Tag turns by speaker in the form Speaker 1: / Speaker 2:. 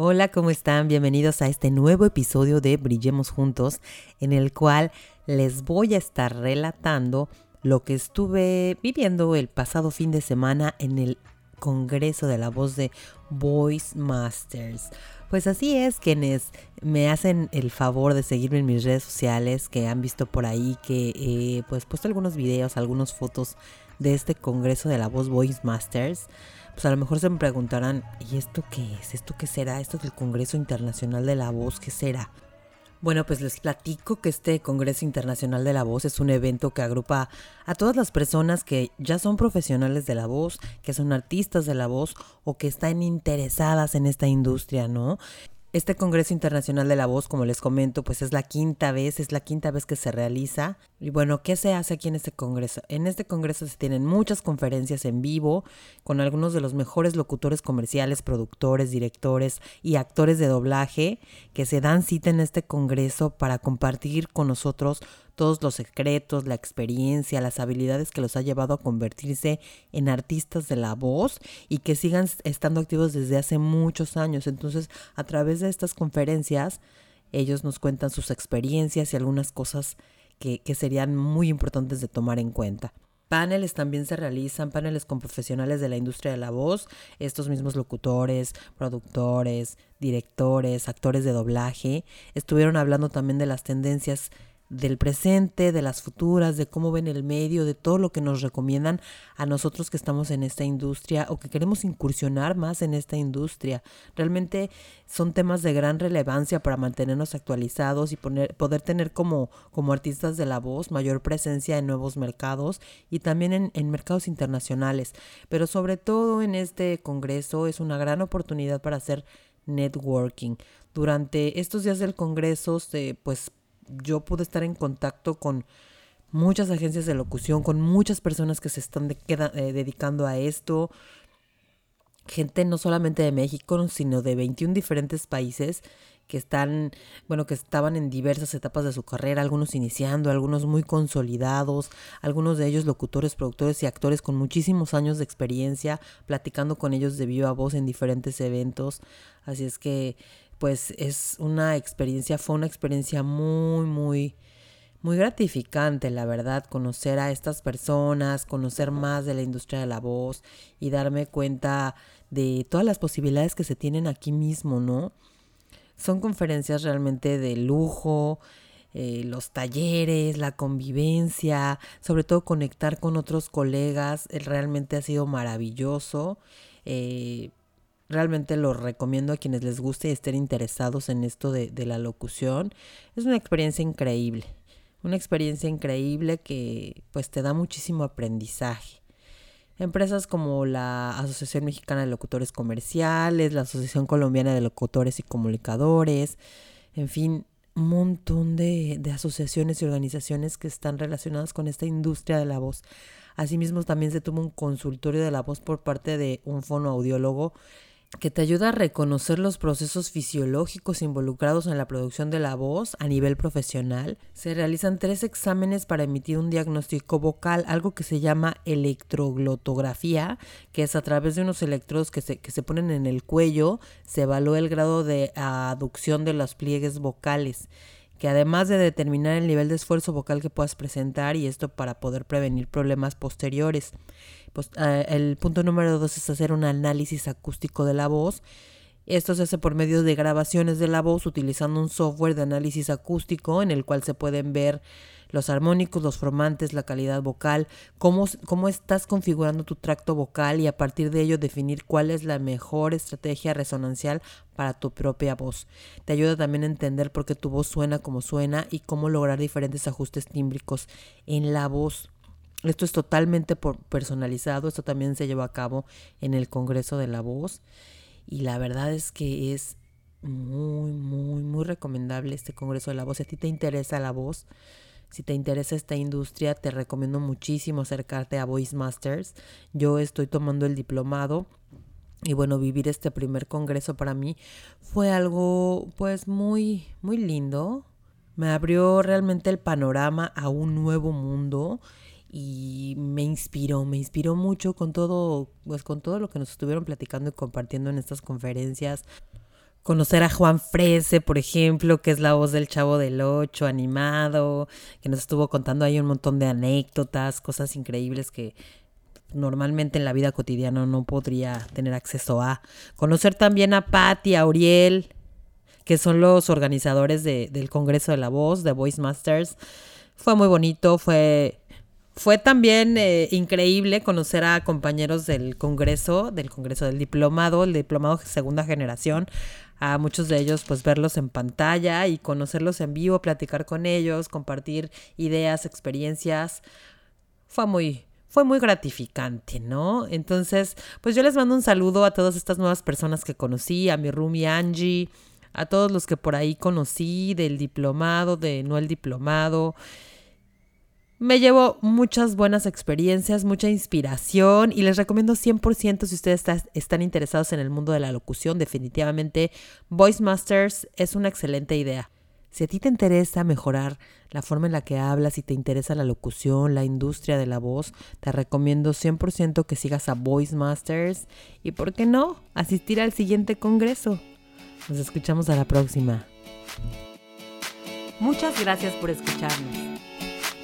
Speaker 1: Hola, ¿cómo están? Bienvenidos a este nuevo episodio de Brillemos Juntos, en el cual les voy a estar relatando lo que estuve viviendo el pasado fin de semana en el Congreso de la Voz de Voice Masters. Pues así es, quienes me hacen el favor de seguirme en mis redes sociales, que han visto por ahí que he pues puesto algunos videos, algunas fotos de este Congreso de la Voz Voice Masters pues a lo mejor se me preguntarán, ¿y esto qué es? ¿Esto qué será? ¿Esto del Congreso Internacional de la Voz qué será? Bueno, pues les platico que este Congreso Internacional de la Voz es un evento que agrupa a todas las personas que ya son profesionales de la voz, que son artistas de la voz o que están interesadas en esta industria, ¿no? Este Congreso Internacional de la Voz, como les comento, pues es la quinta vez, es la quinta vez que se realiza. Y bueno, ¿qué se hace aquí en este Congreso? En este Congreso se tienen muchas conferencias en vivo con algunos de los mejores locutores comerciales, productores, directores y actores de doblaje que se dan cita en este Congreso para compartir con nosotros todos los secretos, la experiencia, las habilidades que los ha llevado a convertirse en artistas de la voz y que sigan estando activos desde hace muchos años. Entonces, a través de estas conferencias, ellos nos cuentan sus experiencias y algunas cosas que, que serían muy importantes de tomar en cuenta. Paneles también se realizan, paneles con profesionales de la industria de la voz, estos mismos locutores, productores, directores, actores de doblaje, estuvieron hablando también de las tendencias del presente, de las futuras, de cómo ven el medio, de todo lo que nos recomiendan a nosotros que estamos en esta industria o que queremos incursionar más en esta industria. Realmente son temas de gran relevancia para mantenernos actualizados y poner, poder tener como, como artistas de la voz mayor presencia en nuevos mercados y también en, mercados internacionales. Pero sobre todo en este congreso es una gran oportunidad para hacer networking. Durante estos días del Congreso, pues yo pude estar en contacto con muchas agencias de locución, con muchas personas que se están eh, dedicando a esto, gente no solamente de México, sino de 21 diferentes países que están, bueno, que estaban en diversas etapas de su carrera, algunos iniciando, algunos muy consolidados, algunos de ellos locutores, productores y actores con muchísimos años de experiencia, platicando con ellos de viva voz en diferentes eventos. Así es que pues es una experiencia, fue una experiencia muy, muy, muy gratificante, la verdad, conocer a estas personas, conocer más de la industria de la voz y darme cuenta de todas las posibilidades que se tienen aquí mismo, ¿no? Son conferencias realmente de lujo, eh, los talleres, la convivencia, sobre todo conectar con otros colegas, eh, realmente ha sido maravilloso. Eh, Realmente lo recomiendo a quienes les guste y estén interesados en esto de, de la locución. Es una experiencia increíble, una experiencia increíble que pues te da muchísimo aprendizaje. Empresas como la Asociación Mexicana de Locutores Comerciales, la Asociación Colombiana de Locutores y Comunicadores, en fin, un montón de, de, asociaciones y organizaciones que están relacionadas con esta industria de la voz. Asimismo, también se tuvo un consultorio de la voz por parte de un fonoaudiólogo que te ayuda a reconocer los procesos fisiológicos involucrados en la producción de la voz a nivel profesional. Se realizan tres exámenes para emitir un diagnóstico vocal, algo que se llama electroglotografía, que es a través de unos electrodos que se, que se ponen en el cuello, se evalúa el grado de aducción de los pliegues vocales que además de determinar el nivel de esfuerzo vocal que puedas presentar y esto para poder prevenir problemas posteriores. Pues, eh, el punto número dos es hacer un análisis acústico de la voz. Esto se hace por medio de grabaciones de la voz utilizando un software de análisis acústico en el cual se pueden ver los armónicos, los formantes, la calidad vocal, cómo, cómo estás configurando tu tracto vocal y a partir de ello definir cuál es la mejor estrategia resonancial para tu propia voz. Te ayuda también a entender por qué tu voz suena como suena y cómo lograr diferentes ajustes tímbricos en la voz. Esto es totalmente personalizado, esto también se lleva a cabo en el Congreso de la Voz y la verdad es que es muy, muy, muy recomendable este Congreso de la Voz. Si a ti te interesa la voz, Si te interesa esta industria, te recomiendo muchísimo acercarte a Voice Masters. Yo estoy tomando el diplomado y bueno, vivir este primer congreso para mí fue algo pues muy muy lindo. Me abrió realmente el panorama a un nuevo mundo y me inspiró, me inspiró mucho con todo, pues con todo lo que nos estuvieron platicando y compartiendo en estas conferencias. Conocer a Juan Frese, por ejemplo, que es la voz del Chavo del Ocho, animado, que nos estuvo contando ahí un montón de anécdotas, cosas increíbles que normalmente en la vida cotidiana no podría tener acceso a. Conocer también a Patti, a Auriel, que son los organizadores del Congreso de la Voz, de Voice Masters. Fue muy bonito, fue fue también eh, increíble conocer a compañeros del Congreso, del Congreso del Diplomado, el Diplomado Segunda Generación, a muchos de ellos pues verlos en pantalla y conocerlos en vivo, platicar con ellos, compartir ideas, experiencias. Fue muy, fue muy gratificante, ¿no? Entonces, pues yo les mando un saludo a todas estas nuevas personas que conocí, a mi roomie Angie, a todos los que por ahí conocí del diplomado, de no el diplomado. Me llevo muchas buenas experiencias, mucha inspiración y les recomiendo 100% si ustedes están interesados en el mundo de la locución, definitivamente Voice Masters es una excelente idea. Si a ti te interesa mejorar la forma en la que hablas, y te interesa la locución, la industria de la voz, te recomiendo 100% que sigas a Voice Masters y, ¿por qué no?, asistir al siguiente congreso. Nos escuchamos a la próxima. Muchas gracias por escucharnos.